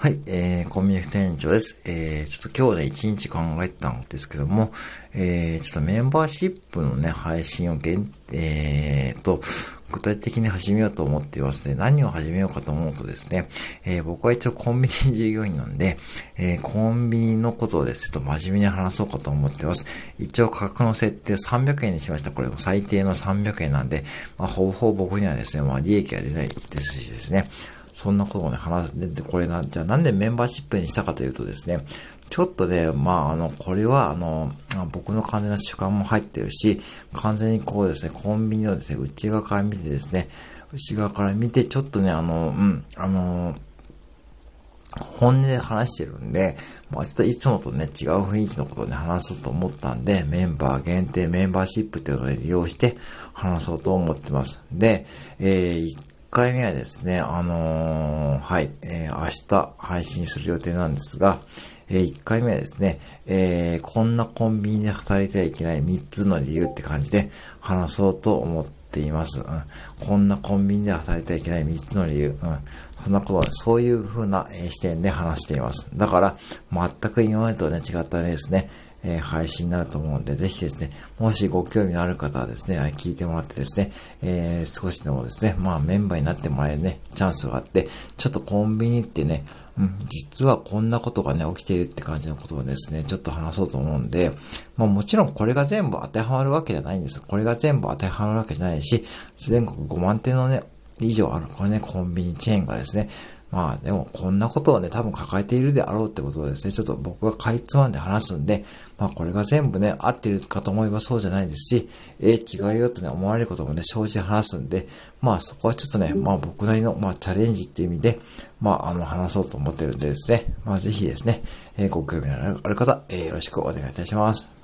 はい、えー、コンビニ副店長です。えー、ちょっと今日ね、一日考えてたんですけども、えー、ちょっとメンバーシップのね、配信を限、えーと、具体的に始めようと思っていますね。何を始めようかと思うとですね、えー、僕は一応コンビニ従業員なんで、えー、コンビニのことをですね、ちょっと真面目に話そうかと思っています。一応価格の設定300円にしました。これも最低の300円なんで、まあ、ほぼほぼ僕にはですね、まあ、利益が出ないですしですね、そんなことをね、話す。で、これな、じゃあなんでメンバーシップにしたかというとですね、ちょっとね、まあ、あの、これは、あの、僕の完全な習慣も入ってるし、完全にこうですね、コンビニをですね、内側から見てですね、内側から見て、ちょっとね、あの、うん、あの、本音で話してるんで、まあちょっといつもとね、違う雰囲気のことをね、話そうと思ったんで、メンバー限定メンバーシップっていうのを利用して話そうと思ってます。で、えー、回目はですね、あのー、はい、えー、明日配信する予定なんですが、えー、1回目はですね、えー、こんなコンビニで働いてはいけない3つの理由って感じで話そうと思っています。うん、こんなコンビニで働いてはいけない3つの理由。うん、そんなことは、そういう風な、視点で話しています。だから、全く今までとね、違ったですね、えー、配信になると思うんで、ぜひですね、もしご興味のある方はですね、聞いてもらってですね、えー、少しでもですね、まあメンバーになってもらえるね、チャンスがあって、ちょっとコンビニってね、うん、実はこんなことがね、起きているって感じのことをですね、ちょっと話そうと思うんで、まあもちろんこれが全部当てはまるわけじゃないんです。これが全部当てはまるわけじゃないし、全国5万点のね、以上ある、これね、コンビニチェーンがですね、まあでもこんなことをね、多分抱えているであろうってことをですね、ちょっと僕がかいつまんで話すんで、まあこれが全部ね、合ってるかと思えばそうじゃないですし、えー、違うよってね、思われることもね、正直話すんで、まあそこはちょっとね、まあ僕なりの、まあチャレンジっていう意味で、まああの話そうと思ってるんでですね、まあぜひですね、えー、ご興味のある方、えー、よろしくお願いいたします。